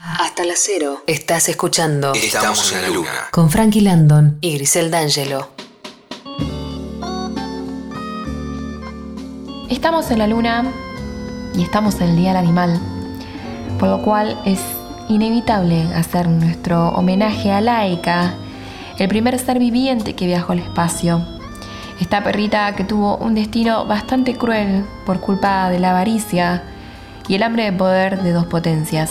Hasta la cero. Estás escuchando Estamos en la luna. con Frankie Landon y Grisel D'Angelo. Estamos en la luna y estamos en el Día del Animal, por lo cual es inevitable hacer nuestro homenaje a Laika, el primer ser viviente que viajó al espacio. Esta perrita que tuvo un destino bastante cruel por culpa de la avaricia y el hambre de poder de dos potencias.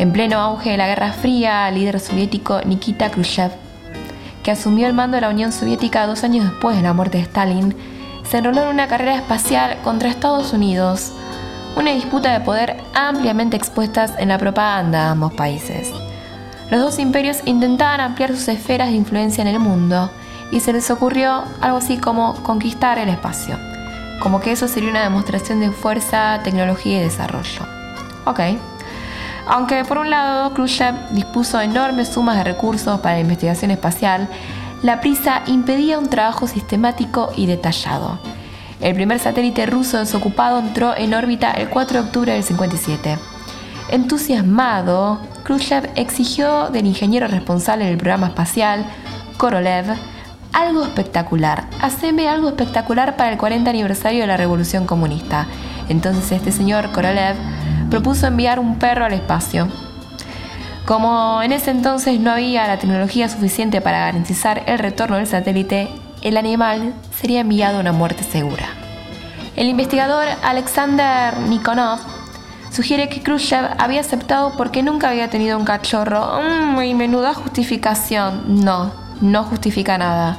En pleno auge de la Guerra Fría, el líder soviético Nikita Khrushchev, que asumió el mando de la Unión Soviética dos años después de la muerte de Stalin, se enroló en una carrera espacial contra Estados Unidos, una disputa de poder ampliamente expuestas en la propaganda de ambos países. Los dos imperios intentaban ampliar sus esferas de influencia en el mundo y se les ocurrió algo así como conquistar el espacio, como que eso sería una demostración de fuerza, tecnología y desarrollo. Ok. Aunque por un lado Khrushchev dispuso enormes sumas de recursos para la investigación espacial, la prisa impedía un trabajo sistemático y detallado. El primer satélite ruso desocupado entró en órbita el 4 de octubre del 57. Entusiasmado, Khrushchev exigió del ingeniero responsable del programa espacial, Korolev, algo espectacular. Haceme algo espectacular para el 40 aniversario de la Revolución Comunista. Entonces este señor Korolev propuso enviar un perro al espacio. Como en ese entonces no había la tecnología suficiente para garantizar el retorno del satélite, el animal sería enviado a una muerte segura. El investigador Alexander Nikonov sugiere que Khrushchev había aceptado porque nunca había tenido un cachorro. Mmm, menuda justificación. No, no justifica nada.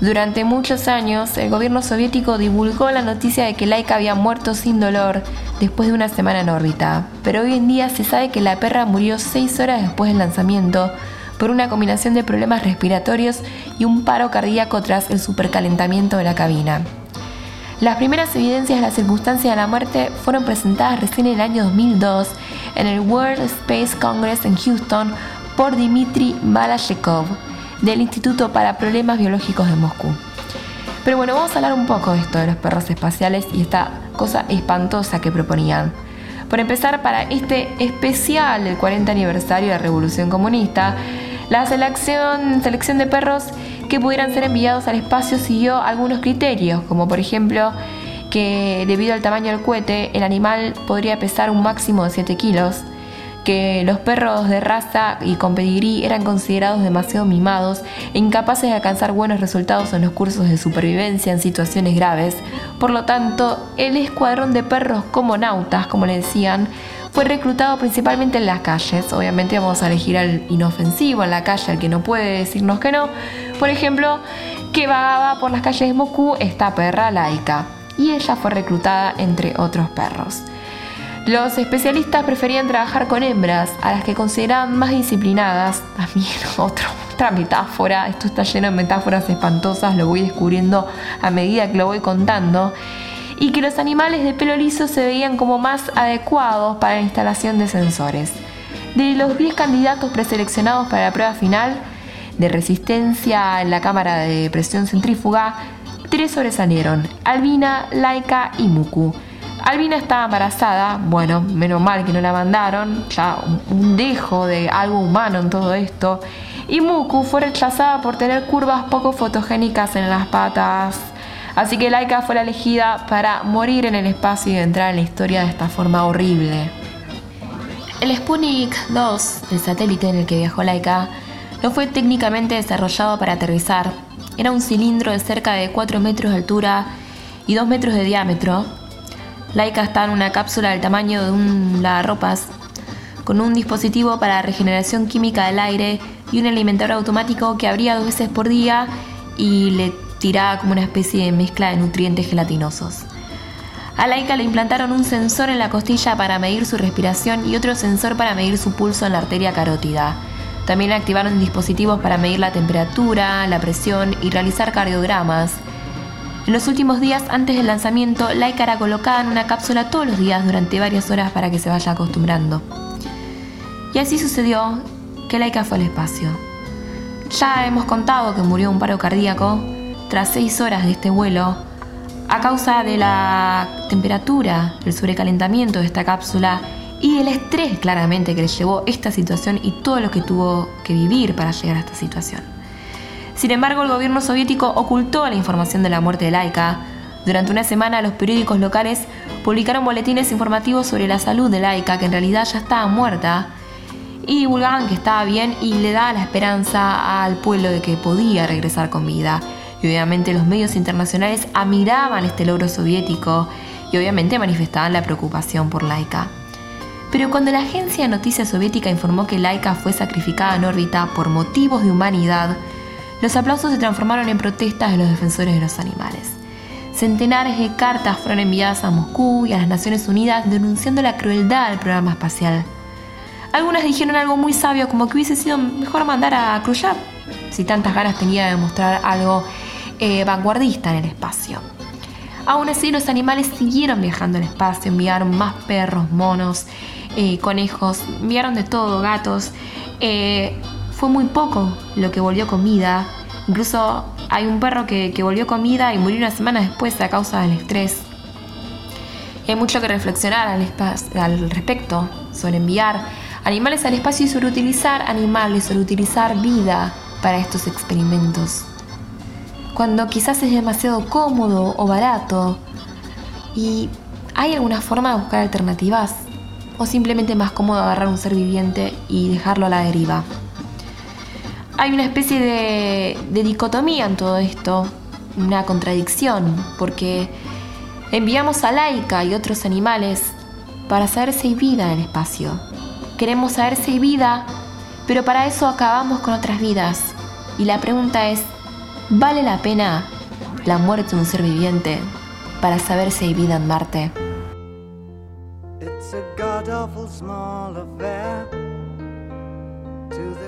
Durante muchos años, el gobierno soviético divulgó la noticia de que Laika había muerto sin dolor después de una semana en órbita, pero hoy en día se sabe que la perra murió seis horas después del lanzamiento por una combinación de problemas respiratorios y un paro cardíaco tras el supercalentamiento de la cabina. Las primeras evidencias de la circunstancia de la muerte fueron presentadas recién en el año 2002 en el World Space Congress en Houston por Dmitry Malashekov del Instituto para Problemas Biológicos de Moscú. Pero bueno, vamos a hablar un poco de esto de los perros espaciales y esta cosa espantosa que proponían. Por empezar, para este especial del 40 aniversario de la Revolución Comunista, la selección, selección de perros que pudieran ser enviados al espacio siguió algunos criterios, como por ejemplo que debido al tamaño del cohete, el animal podría pesar un máximo de 7 kilos, que los perros de raza y con pedigrí eran considerados demasiado mimados e incapaces de alcanzar buenos resultados en los cursos de supervivencia en situaciones graves. Por lo tanto, el escuadrón de perros como nautas, como le decían, fue reclutado principalmente en las calles. Obviamente vamos a elegir al inofensivo en la calle, al que no puede decirnos que no. Por ejemplo, que vagaba por las calles de Moscú esta perra laica. Y ella fue reclutada entre otros perros. Los especialistas preferían trabajar con hembras, a las que consideraban más disciplinadas. También otra metáfora, esto está lleno de metáforas espantosas, lo voy descubriendo a medida que lo voy contando. Y que los animales de pelo liso se veían como más adecuados para la instalación de sensores. De los 10 candidatos preseleccionados para la prueba final de resistencia en la cámara de presión centrífuga, tres sobresalieron: Albina, Laika y Muku. Albina estaba embarazada, bueno, menos mal que no la mandaron, ya un dejo de algo humano en todo esto. Y Muku fue rechazada por tener curvas poco fotogénicas en las patas. Así que Laika fue la elegida para morir en el espacio y entrar en la historia de esta forma horrible. El Sputnik 2, el satélite en el que viajó Laika, no fue técnicamente desarrollado para aterrizar. Era un cilindro de cerca de 4 metros de altura y 2 metros de diámetro, Laika está en una cápsula del tamaño de un lavarropas, con un dispositivo para regeneración química del aire y un alimentador automático que abría dos veces por día y le tiraba como una especie de mezcla de nutrientes gelatinosos. A Laika le implantaron un sensor en la costilla para medir su respiración y otro sensor para medir su pulso en la arteria carótida. También activaron dispositivos para medir la temperatura, la presión y realizar cardiogramas. En los últimos días antes del lanzamiento, Laika era colocada en una cápsula todos los días durante varias horas para que se vaya acostumbrando. Y así sucedió que Laika fue al espacio. Ya hemos contado que murió un paro cardíaco tras seis horas de este vuelo a causa de la temperatura, el sobrecalentamiento de esta cápsula y el estrés claramente que le llevó esta situación y todo lo que tuvo que vivir para llegar a esta situación. Sin embargo, el gobierno soviético ocultó la información de la muerte de Laika. Durante una semana los periódicos locales publicaron boletines informativos sobre la salud de Laika, que en realidad ya estaba muerta, y divulgaban que estaba bien y le daba la esperanza al pueblo de que podía regresar con vida. Y obviamente los medios internacionales admiraban este logro soviético y obviamente manifestaban la preocupación por Laika. Pero cuando la agencia de noticias soviética informó que Laika fue sacrificada en órbita por motivos de humanidad, los aplausos se transformaron en protestas de los defensores de los animales. Centenares de cartas fueron enviadas a Moscú y a las Naciones Unidas denunciando la crueldad del programa espacial. Algunas dijeron algo muy sabio como que hubiese sido mejor mandar a Khrushchev si tantas ganas tenía de mostrar algo eh, vanguardista en el espacio. Aún así, los animales siguieron viajando al espacio, enviaron más perros, monos, eh, conejos, enviaron de todo, gatos. Eh, fue muy poco lo que volvió comida. Incluso hay un perro que, volvió comida y murió una semana después a causa del estrés. hay mucho que reflexionar al, al respecto sobre enviar animales al espacio y sobre utilizar animales, sobre utilizar vida para estos experimentos. Cuando quizás es demasiado cómodo o barato y hay alguna forma de buscar alternativas o simplemente más cómodo agarrar un ser viviente y dejarlo a la deriva hay una especie de, dicotomía en todo esto, una contradicción, porque enviamos a Laika y otros animales para saber si hay vida en el espacio. Queremos saber si hay vida, pero para eso acabamos con otras vidas. Y la pregunta es, ¿vale la pena la muerte de un ser viviente para saber si hay vida en Marte?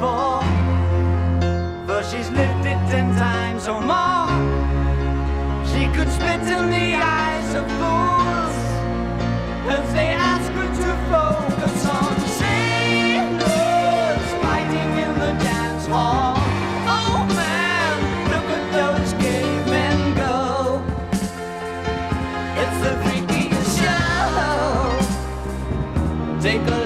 for, for she's lived it ten times or more. She could spit in the eyes of fools as they ask her to focus on sailors fighting in the dance hall. Oh man, look at those cavemen go. It's the freakiest show. Take a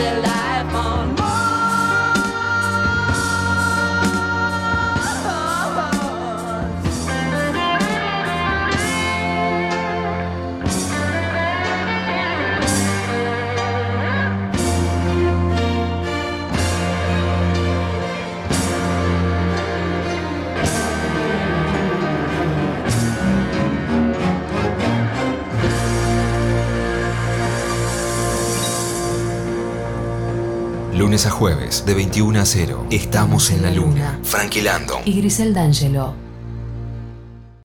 alive on A jueves, de 21 a 0. Estamos en la luna. Frankie Landon. Y Grisel D'Angelo.